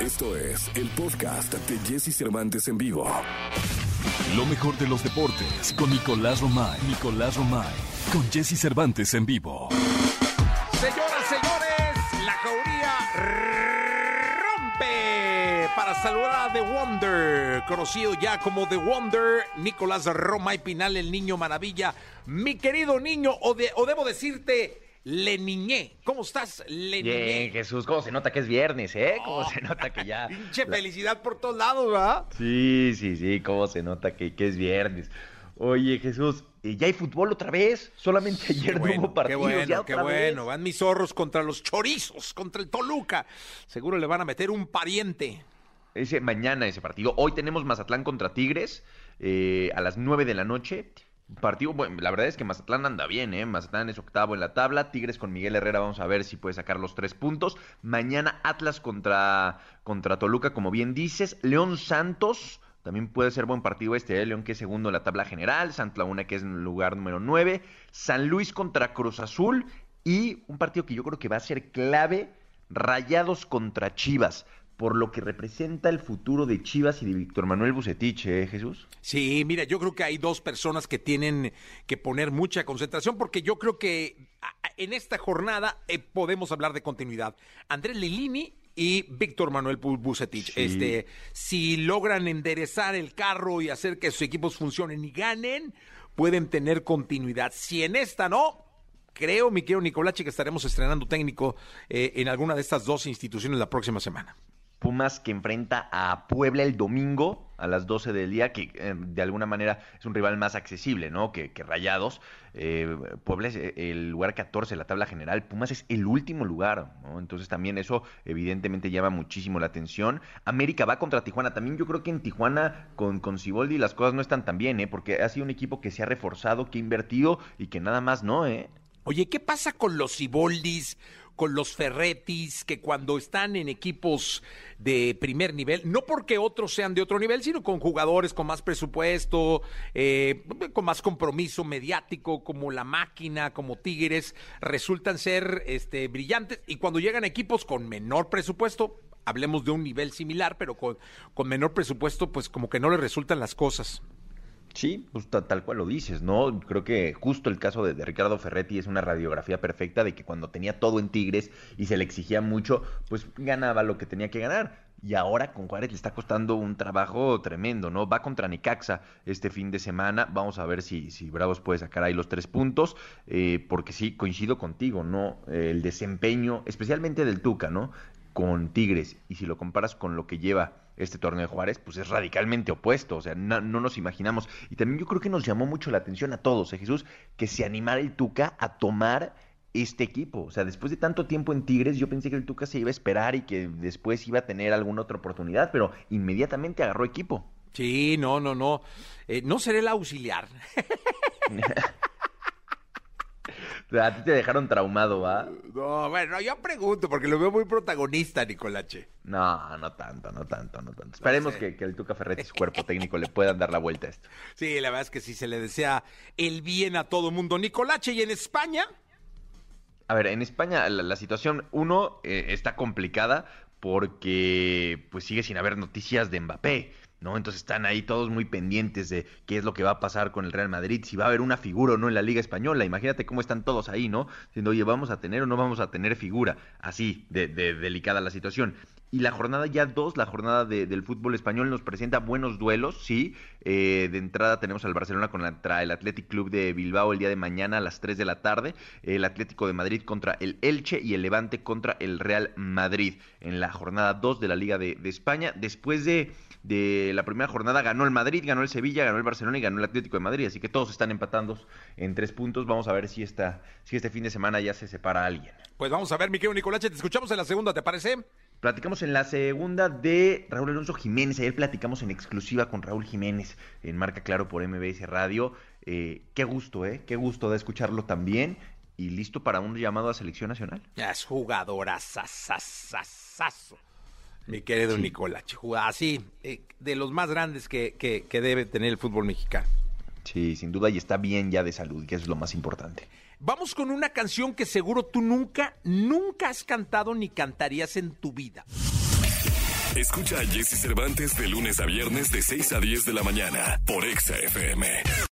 Esto es el podcast de Jesse Cervantes en vivo. Lo mejor de los deportes con Nicolás Romay. Nicolás Romay. Con Jesse Cervantes en vivo. Señoras, señores, la jauría rompe para saludar a The Wonder, conocido ya como The Wonder, Nicolás Romay Pinal, el niño maravilla. Mi querido niño, o, de- o debo decirte, Le Niñé. ¿Cómo estás, Le Bien? Jesús, cómo se nota que es viernes, ¿eh? Cómo se nota que ya... Pinche felicidad por todos lados, ¿verdad? Sí, sí, sí, cómo se nota que, que es viernes. Oye, Jesús, ¿eh, ¿ya hay fútbol otra vez? Solamente ayer no hubo qué partidos, bueno, ya qué otra vez. bueno. Van mis zorros contra los chorizos, contra el Toluca. Seguro le van a meter un pariente. Ese, mañana ese partido. Hoy tenemos Mazatlán contra Tigres eh, a las 9 de la noche. Partido, bueno, la verdad es que Mazatlán anda bien, ¿eh? Mazatlán es octavo en la tabla. Tigres con Miguel Herrera, vamos a ver si puede sacar los tres puntos. Mañana Atlas contra, contra Toluca, como bien dices. León Santos, también puede ser buen partido este, ¿eh? León que es segundo en la tabla general. Santa Laguna que es lugar número 9. San Luis contra Cruz Azul. Y un partido que yo creo que va a ser clave, Rayados contra Chivas por lo que representa el futuro de Chivas y de Víctor Manuel Bucetich, ¿eh, Jesús? Sí, mira, yo creo que hay dos personas que tienen que poner mucha concentración porque yo creo que en esta jornada eh, podemos hablar de continuidad. Andrés Lilini y Víctor Manuel Bu- Bucetich, Sí. este, si logran enderezar el carro y hacer que sus equipos funcionen y ganen, pueden tener continuidad. Si en esta no, creo, mi querido Nicolache, que estaremos estrenando técnico eh, en alguna de estas dos instituciones la próxima semana. Pumas que enfrenta a Puebla el domingo a las 12 del día, que eh, de alguna manera es un rival más accesible, ¿no? Que, Rayados. Eh, Puebla es eh, el lugar 14 de la tabla general, Pumas es el último lugar, ¿no? Entonces también eso evidentemente llama muchísimo la atención. América va contra Tijuana, también yo creo que en Tijuana con, con Siboldi las cosas no están tan bien, ¿eh? Porque ha sido un equipo que se ha reforzado, que ha invertido y que nada más no, ¿eh? Oye, ¿qué pasa con los Ciboldis, con los Ferretis, que cuando están en equipos de primer nivel, no porque otros sean de otro nivel, sino con jugadores con más presupuesto, eh, con más compromiso mediático, como la máquina, como Tigres, resultan ser este, brillantes y cuando llegan equipos con menor presupuesto, hablemos de un nivel similar, pero con, con menor presupuesto, pues como que no les resultan las cosas. Sí, pues ta- tal cual lo dices, ¿no? Creo que justo el caso de, Ricardo Ferretti es una radiografía perfecta de que cuando tenía todo en Tigres y se le exigía mucho, pues ganaba lo que tenía que ganar. Y ahora con Juárez le está costando un trabajo tremendo, ¿no? Va contra Necaxa este fin de semana. Vamos a ver si, si Bravos puede sacar ahí los tres puntos. eh, porque sí, coincido contigo, ¿no? El desempeño, especialmente del Tuca, ¿no? Con Tigres. Y si lo comparas con lo que lleva este torneo de Juárez, pues es radicalmente opuesto, o sea, no, no nos imaginamos. Y también yo creo que nos llamó mucho la atención a todos, ¿eh, Jesús, que se animara el Tuca a tomar este equipo. O sea, después de tanto tiempo en Tigres, yo pensé que el Tuca se iba a esperar y que después iba a tener alguna otra oportunidad, pero inmediatamente agarró equipo. Sí, no, no, no. Eh, no seré el auxiliar. A ti te dejaron traumado, ¿va? No, bueno, yo pregunto porque lo veo muy protagonista, Nicolache. No, no tanto, no tanto, no tanto. Esperemos sé. que, que el Tuca Ferretti y su cuerpo técnico le puedan dar la vuelta a esto. Sí, la verdad es que sí se le desea el bien a todo mundo. Nicolache, ¿y en España? A ver, en España la, la situación, uno, eh, está complicada porque pues sigue sin haber noticias de Mbappé, ¿no? Entonces están ahí todos muy pendientes de qué es lo que va a pasar con el Real Madrid, si va a haber una figura o no en la Liga Española. Imagínate cómo están todos ahí, ¿no? Diciendo, oye, ¿vamos a tener o no vamos a tener figura? Así, de, de delicada la situación. Y la jornada ya dos, la jornada de- del fútbol español nos presenta buenos duelos, sí. Eh, de entrada tenemos al Barcelona contra el Athletic Club de Bilbao el día de mañana a las 3 de la tarde. El Atlético de Madrid contra el Elche y el Levante contra el Real Madrid en la jornada 2 de la Liga de, de España. Después de, de la primera jornada ganó el Madrid, ganó el Sevilla, ganó el Barcelona y ganó el Atlético de Madrid. Así que todos están empatando en tres puntos. Vamos a ver si, esta, si este fin de semana ya se separa alguien. Pues vamos a ver, mi querido Nicolache, te escuchamos en la segunda, ¿te parece? Platicamos en la segunda de Raúl Alonso Jiménez. Ayer platicamos en exclusiva con Raúl Jiménez en Marca Claro por MBS Radio. Eh, qué gusto, ¿eh? Qué gusto de escucharlo también. Y listo para un llamado a selección nacional. Ya es jugadora sasasasazo. Mi querido jugada así, eh, de los más grandes que, que, que debe tener el fútbol mexicano. Sí, sin duda, y está bien ya de salud, que es lo más importante. Vamos con una canción que seguro tú nunca, nunca has cantado ni cantarías en tu vida. Escucha a Jesse Cervantes de lunes a viernes de 6 a 10 de la mañana por Exa FM.